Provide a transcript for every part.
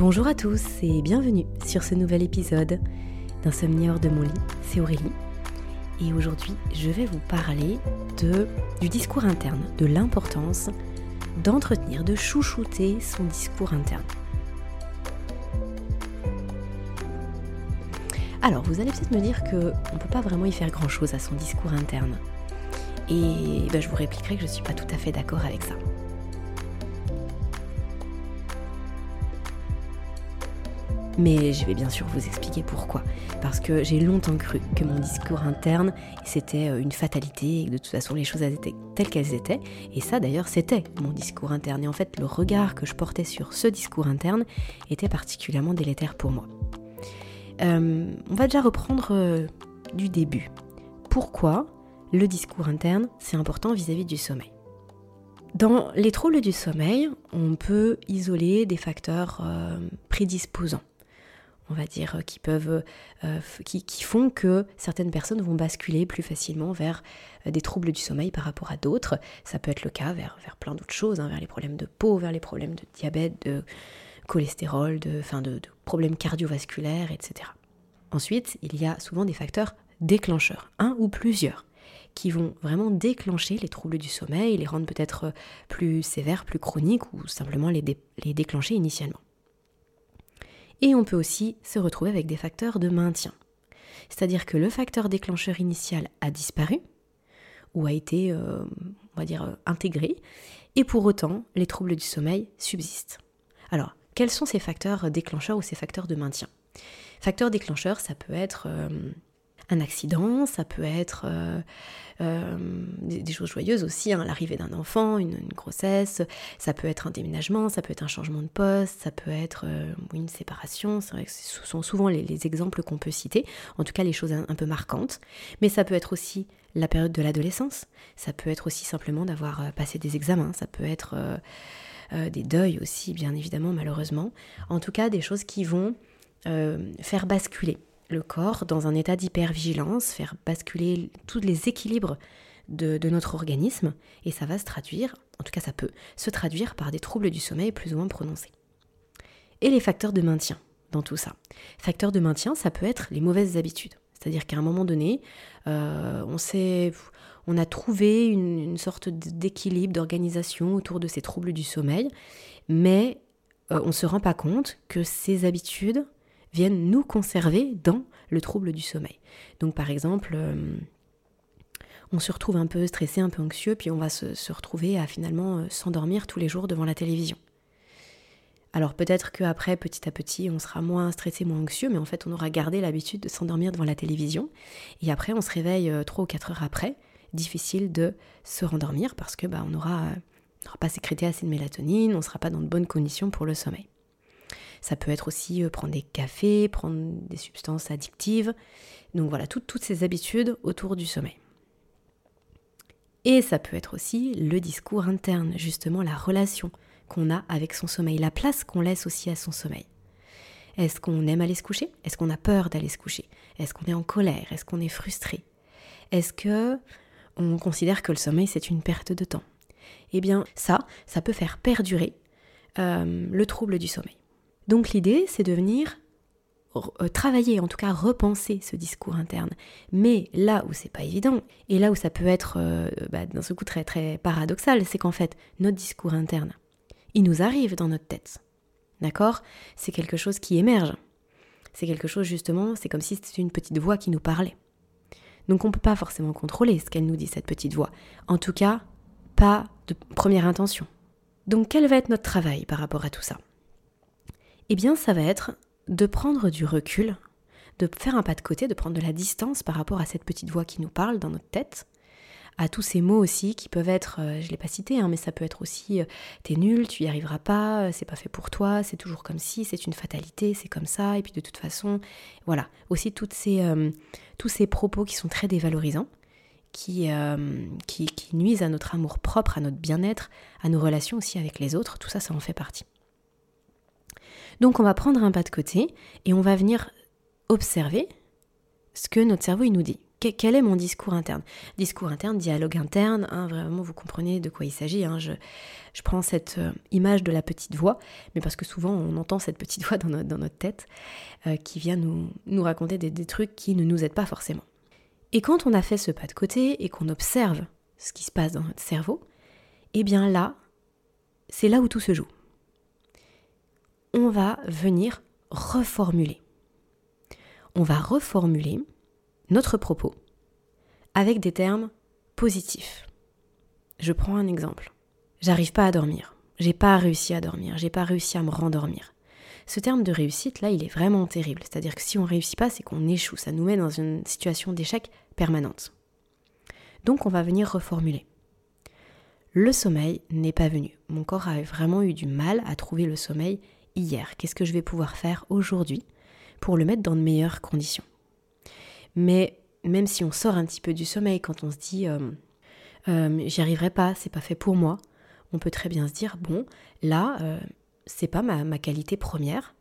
Bonjour à tous et bienvenue sur ce nouvel épisode d'Insomnie hors de mon lit. C'est Aurélie et aujourd'hui je vais vous parler du discours interne, de l'importance d'entretenir, de chouchouter son discours interne. Alors vous allez peut-être me dire qu'on ne peut pas vraiment y faire grand-chose à son discours interne. Et ben, je vous répliquerai que je ne suis pas tout à fait d'accord avec ça. Mais je vais bien sûr vous expliquer pourquoi. Parce que j'ai longtemps cru que mon discours interne, c'était euh, une fatalité et que de toute façon les choses étaient telles qu'elles étaient. Et ça d'ailleurs, c'était mon discours interne. Et en fait, le regard que je portais sur ce discours interne était particulièrement délétère pour moi. Euh, on va déjà reprendre euh, du début. Pourquoi le discours interne, c'est important vis-à-vis du sommeil? Dans les troubles du sommeil, on peut isoler des facteurs prédisposants on va dire, euh, euh, qui, font que certaines personnes vont basculer plus facilement vers euh, des troubles du sommeil par rapport à d'autres. Ça peut être le cas vers, plein d'autres choses, hein, vers les problèmes de peau, vers les problèmes de diabète, de cholestérol, de, problèmes cardiovasculaires, etc. Ensuite, il y a souvent des facteurs déclencheurs, un ou plusieurs, qui vont vraiment déclencher les troubles du sommeil, les rendre peut-être plus sévères, plus chroniques, ou simplement les déclencher initialement. Et on peut aussi se retrouver avec des facteurs de maintien. C'est-à-dire que le facteur déclencheur initial a disparu ou a été, euh, on va dire, euh, intégré, et pour autant, les troubles du sommeil subsistent. Alors, quels sont ces facteurs déclencheurs ou ces facteurs de maintien? Facteurs déclencheurs, ça peut être euh, un accident, ça peut être euh, euh, des, choses joyeuses aussi, hein, l'arrivée d'un enfant, une, grossesse, ça peut être un déménagement, ça peut être un changement de poste, ça peut être euh, une séparation, ce sont souvent les, exemples qu'on peut citer, en tout cas les choses un, peu marquantes, mais ça peut être aussi la période de l'adolescence, ça peut être aussi simplement d'avoir passé des examens, ça peut être des deuils aussi, bien évidemment, malheureusement, en tout cas des choses qui vont faire basculer le corps dans un état d'hypervigilance, faire basculer tous les équilibres de, notre organisme, et ça va se traduire, en tout cas ça peut se traduire par des troubles du sommeil plus ou moins prononcés. Et les facteurs de maintien dans tout ça. Facteurs de maintien, ça peut être les mauvaises habitudes. C'est-à-dire qu'à un moment donné, euh, on, a trouvé une, une sorte d'équilibre, d'organisation autour de ces troubles du sommeil, mais euh, on ne se rend pas compte que ces habitudes viennent nous conserver dans le trouble du sommeil. Donc par exemple, euh, on se retrouve un peu stressé, un peu anxieux, puis on va se, retrouver à finalement euh, s'endormir tous les jours devant la télévision. Alors peut-être qu'après, petit à petit, on sera moins stressé, moins anxieux, mais en fait, on aura gardé l'habitude de s'endormir devant la télévision. Et après, on se réveille euh, trois ou quatre heures après. Difficile de se rendormir parce que bah, on n'aura pas sécrété assez de mélatonine, on ne sera pas dans de bonnes conditions pour le sommeil. Ça peut être aussi euh, prendre des cafés, prendre des substances addictives. Donc voilà, toutes ces habitudes autour du sommeil. Et ça peut être aussi le discours interne, justement la relation qu'on a avec son sommeil, la place qu'on laisse aussi à son sommeil. Est-ce qu'on aime aller se coucher? Est-ce qu'on a peur d'aller se coucher? Est-ce qu'on est en colère? Est-ce qu'on est frustré? Est-ce que on considère que le sommeil c'est une perte de temps? Eh bien ça, ça peut faire perdurer euh, le trouble du sommeil. Donc l'idée, c'est de venir euh, travailler, en tout cas repenser ce discours interne. Mais là où c'est pas évident, et là où ça peut être euh, bah, d'un seul coup très très paradoxal, c'est qu'en fait, notre discours interne, il nous arrive dans notre tête. D'accord? C'est quelque chose qui émerge. C'est quelque chose justement, c'est comme si c'était une petite voix qui nous parlait. Donc on ne peut pas forcément contrôler ce qu'elle nous dit, cette petite voix. En tout cas, pas de première intention. Donc quel va être notre travail par rapport à tout ça? Eh bien ça va être de prendre du recul, de faire un pas de côté, de prendre de la distance par rapport à cette petite voix qui nous parle dans notre tête, à tous ces mots aussi qui peuvent être, euh, je ne l'ai pas cité, hein, mais ça peut être aussi euh, t'es nul, tu y arriveras pas, euh, c'est pas fait pour toi, c'est toujours comme si, c'est une fatalité, c'est comme ça, et puis de toute façon, voilà. Aussi toutes ces, tous ces propos qui sont très dévalorisants, qui, qui, qui nuisent à notre amour propre, à notre bien-être, à nos relations aussi avec les autres, tout ça, ça en fait partie. Donc on va prendre un pas de côté et on va venir observer ce que notre cerveau nous dit. quel est mon discours interne? Discours interne, dialogue interne, hein, vraiment vous comprenez de quoi il s'agit. Hein. je, prends cette euh, image de la petite voix, mais parce que souvent on entend cette petite voix dans notre, tête euh, qui vient nous, nous raconter des, des trucs qui ne nous aident pas forcément. Et quand on a fait ce pas de côté et qu'on observe ce qui se passe dans notre cerveau, eh bien là, c'est là où tout se joue. On va venir reformuler. On va reformuler notre propos avec des termes positifs. Je prends un exemple. J'arrive pas à dormir. J'ai pas réussi à dormir. J'ai pas réussi à me rendormir. Ce terme de réussite, là, il est vraiment terrible. C'est-à-dire que si on réussit pas, c'est qu'on échoue. Ça nous met dans une situation d'échec permanente. Donc, on va venir reformuler. Le sommeil n'est pas venu. Mon corps a vraiment eu du mal à trouver le sommeil hier. Qu'est-ce que je vais pouvoir faire aujourd'hui pour le mettre dans de meilleures conditions? Mais même si on sort un petit peu du sommeil, quand on se dit euh, euh, j'y arriverai pas, c'est pas fait pour moi, on peut très bien se dire bon, là, euh, c'est pas ma, ma, qualité première.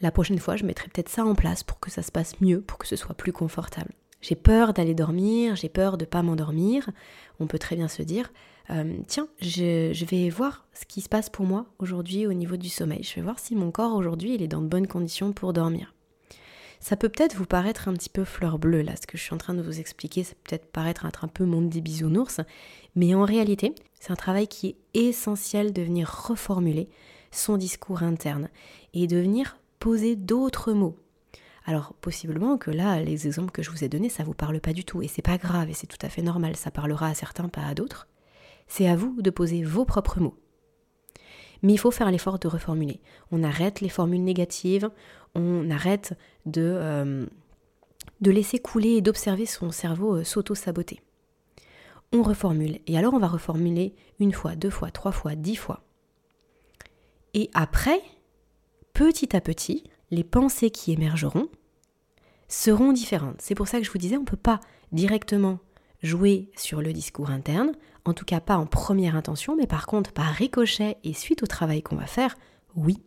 La prochaine fois, je mettrai peut-être ça en place pour que ça se passe mieux, pour que ce soit plus confortable. J'ai peur d'aller dormir, j'ai peur de pas m'endormir. On peut très bien se dire tiens, je, je, vais voir ce qui se passe pour moi aujourd'hui au niveau du sommeil. Je vais voir si mon corps aujourd'hui il est dans de bonnes conditions pour dormir. Ça peut peut-être vous paraître un petit peu fleur bleue, là, ce que je suis en train de vous expliquer, ça peut peut-être paraître être un peu monde des bisounours, mais en réalité, c'est un travail qui est essentiel de venir reformuler son discours interne et de venir poser d'autres mots. Alors possiblement que là, les exemples que je vous ai donnés, ça vous parle pas du tout, et c'est pas grave, et c'est tout à fait normal, ça parlera à certains, pas à d'autres. C'est à vous de poser vos propres mots. Mais il faut faire l'effort de reformuler. On arrête les formules négatives, on arrête de, euh, de laisser couler et d'observer son cerveau euh, s'auto-saboter. On reformule. Et alors on va reformuler une fois, deux fois, trois fois, dix fois. Et après, petit à petit, les pensées qui émergeront seront différentes. C'est pour ça que je vous disais, on ne peut pas directement jouer sur le discours interne, en tout cas pas en première intention, mais par contre par ricochet et suite au travail qu'on va faire, oui.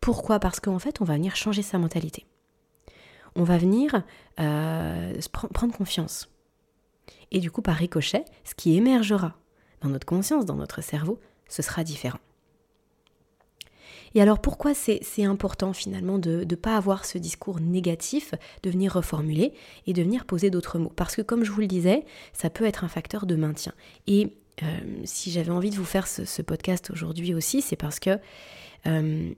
Pourquoi? Parce qu'en fait, on va venir changer sa mentalité. On va venir euh, prendre confiance. Et du coup, par ricochet, ce qui émergera dans notre conscience, dans notre cerveau, ce sera différent. Et alors pourquoi c'est important finalement de ne pas avoir ce discours négatif, de venir reformuler et de venir poser d'autres mots? Parce que comme je vous le disais, ça peut être un facteur de maintien. Et euh, si j'avais envie de vous faire ce, podcast aujourd'hui aussi, c'est parce que euh,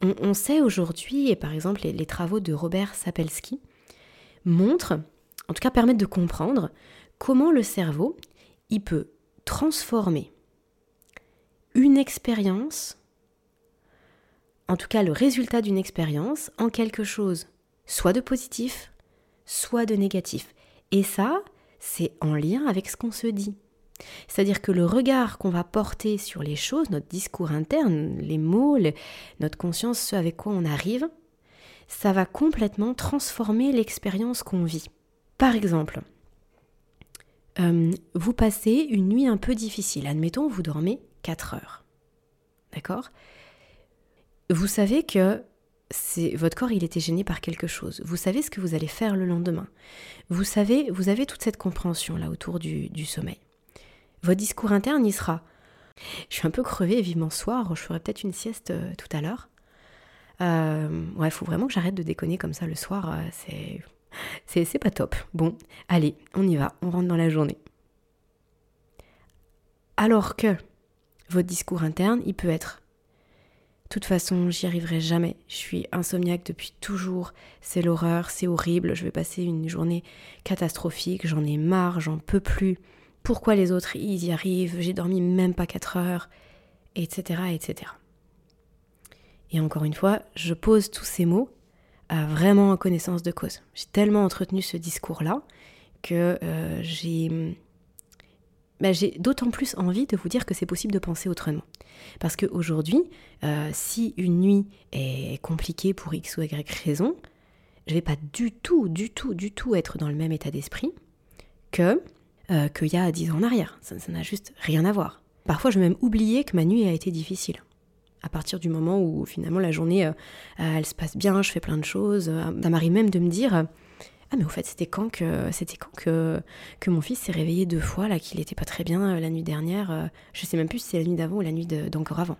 on, sait aujourd'hui, et par exemple les, les, travaux de Robert Sapolsky montrent, en tout cas permettent de comprendre comment le cerveau, il peut transformer une expérience en tout cas le résultat d'une expérience, en quelque chose soit de positif, soit de négatif. Et ça, c'est en lien avec ce qu'on se dit. C'est-à-dire que le regard qu'on va porter sur les choses, notre discours interne, les mots, notre conscience, ce avec quoi on arrive, ça va complètement transformer l'expérience qu'on vit. Par exemple, euh, vous passez une nuit un peu difficile. Admettons, vous dormez 4 heures. D'accord? Vous savez que votre corps il était gêné par quelque chose. Vous savez ce que vous allez faire le lendemain. Vous savez, vous avez toute cette compréhension là autour du, sommeil. Votre discours interne il sera je suis un peu crevée, vivement soir, je ferai peut-être une sieste euh, tout à l'heure. Euh, ouais, il faut vraiment que j'arrête de déconner comme ça le soir, euh, c'est, c'est pas top. Bon, allez, on y va, on rentre dans la journée. Alors que votre discours interne, il peut être toute façon, j'y arriverai jamais. Je suis insomniaque depuis toujours. C'est l'horreur, c'est horrible. Je vais passer une journée catastrophique. J'en ai marre, j'en peux plus. Pourquoi les autres, ils y arrivent? J'ai dormi même pas 4 heures, etc., etc. Et encore une fois, je pose tous ces mots à vraiment en connaissance de cause. J'ai tellement entretenu ce discours-là que euh, j'ai bah, j'ai d'autant plus envie de vous dire que c'est possible de penser autrement. Parce qu'aujourd'hui, euh, si une nuit est compliquée pour X ou Y raison, je ne vais pas du tout, du tout, du tout être dans le même état d'esprit que euh, qu'il y a 10 ans en arrière. Ça n'a juste rien à voir. Parfois, je vais même oublier que ma nuit a été difficile. À partir du moment où finalement la journée, euh, elle se passe bien, je fais plein de choses. ça m'arrive même de me dire, ah mais au fait c'était quand que c'était quand que, que mon fils s'est réveillé deux fois là qu'il était pas très bien la nuit dernière je sais même plus si c'est la nuit d'avant ou la nuit d'encore avant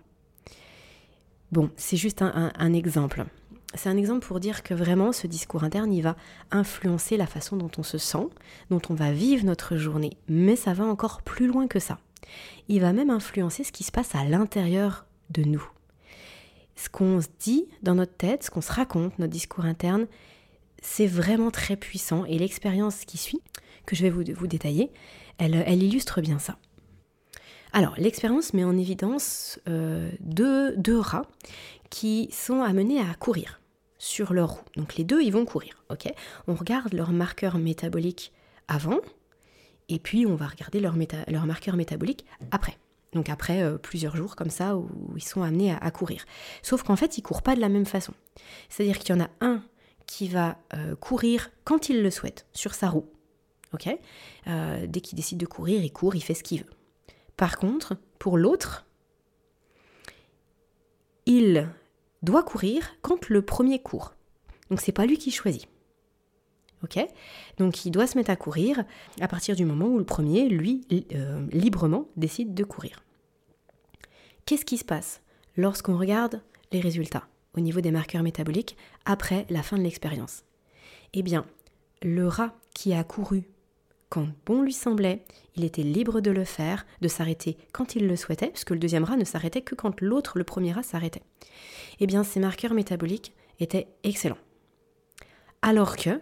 bon c'est juste un exemple c'est un exemple pour dire que vraiment ce discours interne, il va influencer la façon dont on se sent, dont on va vivre notre journée. Mais ça va encore plus loin que ça. Il va même influencer ce qui se passe à l'intérieur de nous. Ce qu'on se dit dans notre tête, ce qu'on se raconte, notre discours interne, c'est vraiment très puissant. Et l'expérience qui suit, que je vais vous, détailler, elle, illustre bien ça. Alors, l'expérience met en évidence euh, deux, rats qui sont amenés à courir sur leur roue. Donc les deux, ils vont courir, ok? On regarde leur marqueur métabolique avant, et puis on va regarder leur, leur marqueur métabolique après. Donc après euh, plusieurs jours comme ça où ils sont amenés à, courir. Sauf qu'en fait, ils courent pas de la même façon. C'est-à-dire qu'il y en a un qui va euh, courir quand il le souhaite, sur sa roue. ok? Euh, Dès qu'il décide de courir, il court, il fait ce qu'il veut. Par contre, pour l'autre, il doit courir quand le premier court. Donc c'est pas lui qui choisit. Ok? Donc il doit se mettre à courir à partir du moment où le premier, lui, euh, librement décide de courir. Qu'est-ce qui se passe lorsqu'on regarde les résultats? Au niveau des marqueurs métaboliques après la fin de l'expérience Eh bien, le rat qui a couru quand bon lui semblait, il était libre de le faire, de s'arrêter quand il le souhaitait, puisque le deuxième rat ne s'arrêtait que quand l'autre, le premier rat, s'arrêtait. Eh bien, ces marqueurs métaboliques étaient excellents. Alors que,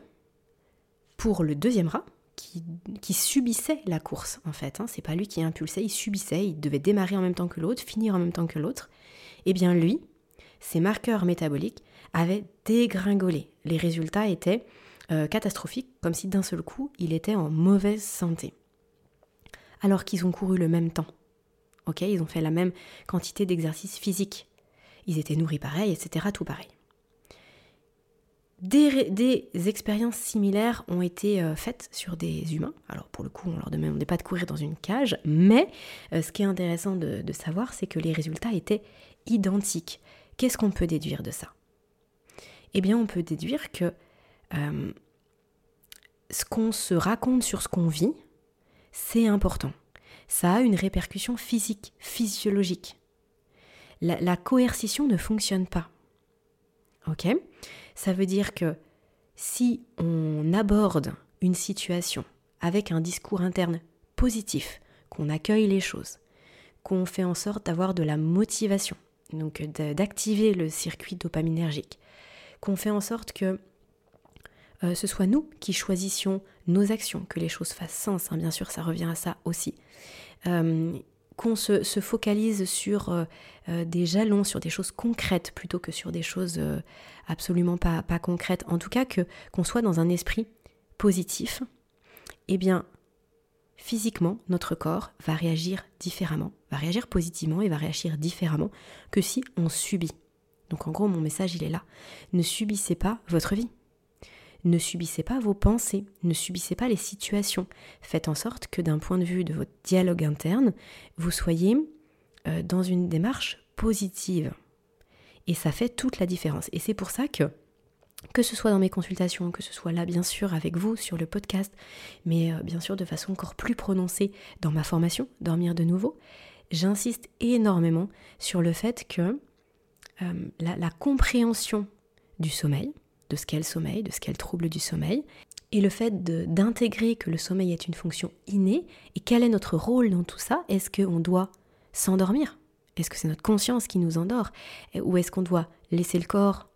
pour le deuxième rat, qui, subissait la course, en fait, hein, c'est pas lui qui impulsait, il subissait, il devait démarrer en même temps que l'autre, finir en même temps que l'autre, eh bien, lui, ses marqueurs métaboliques avaient dégringolé. Les résultats étaient euh, catastrophique, comme si d'un seul coup il était en mauvaise santé. Alors qu'ils ont couru le même temps. Ils ont fait la même quantité d'exercices physiques. Ils étaient nourris pareil, etc. Tout pareil. Des, expériences similaires ont été euh, faites sur des humains. Alors pour le coup, on leur demandait pas de courir dans une cage, mais euh, ce qui est intéressant de, savoir, c'est que les résultats étaient identiques. Qu'est-ce qu'on peut déduire de ça? Eh bien, on peut déduire que euh, ce qu'on se raconte sur ce qu'on vit, c'est important. Ça a une répercussion physique, physiologique. La, coercition ne fonctionne pas. Ok? Ça veut dire que si on aborde une situation avec un discours interne positif, qu'on accueille les choses, qu'on fait en sorte d'avoir de la motivation, donc d'activer le circuit dopaminergique, qu'on fait en sorte que euh, ce soit nous qui choisissions nos actions, que les choses fassent sens, hein, bien sûr ça revient à ça aussi. Euh, qu'on se, focalise sur euh, des jalons, sur des choses concrètes plutôt que sur des choses absolument pas, pas, concrètes. En tout cas, que qu'on soit dans un esprit positif, eh bien, physiquement, notre corps va réagir différemment, va réagir positivement et va réagir différemment que si on subit. Donc en gros, mon message, il est là. Ne subissez pas votre vie. Ne subissez pas vos pensées, ne subissez pas les situations. Faites en sorte que d'un point de vue de votre dialogue interne, vous soyez euh, dans une démarche positive. Et ça fait toute la différence. Et c'est pour ça que, que ce soit dans mes consultations, que ce soit là bien sûr avec vous sur le podcast, mais euh, bien sûr de façon encore plus prononcée dans ma formation, Dormir de nouveau, j'insiste énormément sur le fait que euh, la compréhension du sommeil, de ce qu'est le sommeil, de ce qu'est le trouble du sommeil, et le fait d'intégrer que le sommeil est une fonction innée, et quel est notre rôle dans tout ça Est-ce qu'on doit s'endormir? Est-ce que c'est notre conscience qui nous endort? Ou est-ce qu'on doit laisser le corps,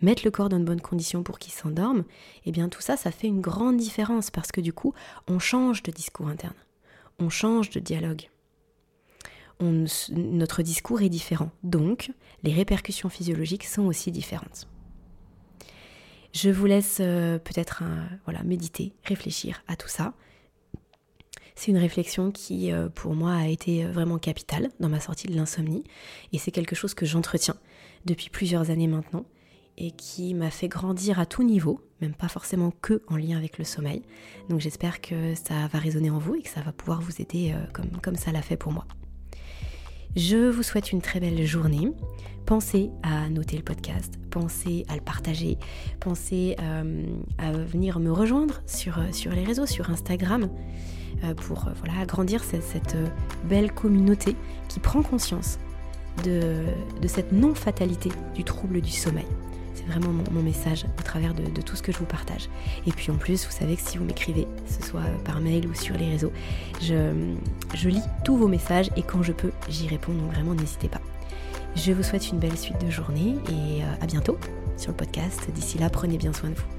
mettre le corps dans de bonnes conditions pour qu'il s'endorme Eh bien tout ça, ça fait une grande différence, parce que du coup, on change de discours interne, on change de dialogue. notre discours est différent, donc les répercussions physiologiques sont aussi différentes. Je vous laisse euh, peut-être voilà, méditer, réfléchir à tout ça. C'est une réflexion qui, euh, pour moi, a été euh, vraiment capitale dans ma sortie de l'insomnie. Et c'est quelque chose que j'entretiens depuis plusieurs années maintenant et qui m'a fait grandir à tout niveau, même pas forcément que en lien avec le sommeil. Donc j'espère que ça va résonner en vous et que ça va pouvoir vous aider comme, comme ça l'a fait pour moi. Je vous souhaite une très belle journée. Pensez à noter le podcast, pensez à le partager, pensez euh, à venir me rejoindre sur, euh, sur les réseaux, sur Instagram, euh, pour voilà, agrandir cette, belle communauté qui prend conscience de, de cette non-fatalité du trouble du sommeil. C'est vraiment mon, message au travers de, tout ce que je vous partage. Et puis en plus, vous savez que si vous m'écrivez, ce soit par mail ou sur les réseaux, je, je lis tous vos messages et quand je peux, j'y réponds. Donc vraiment, n'hésitez pas. Je vous souhaite une belle suite de journée et euh, à bientôt sur le podcast. D'ici là, prenez bien soin de vous.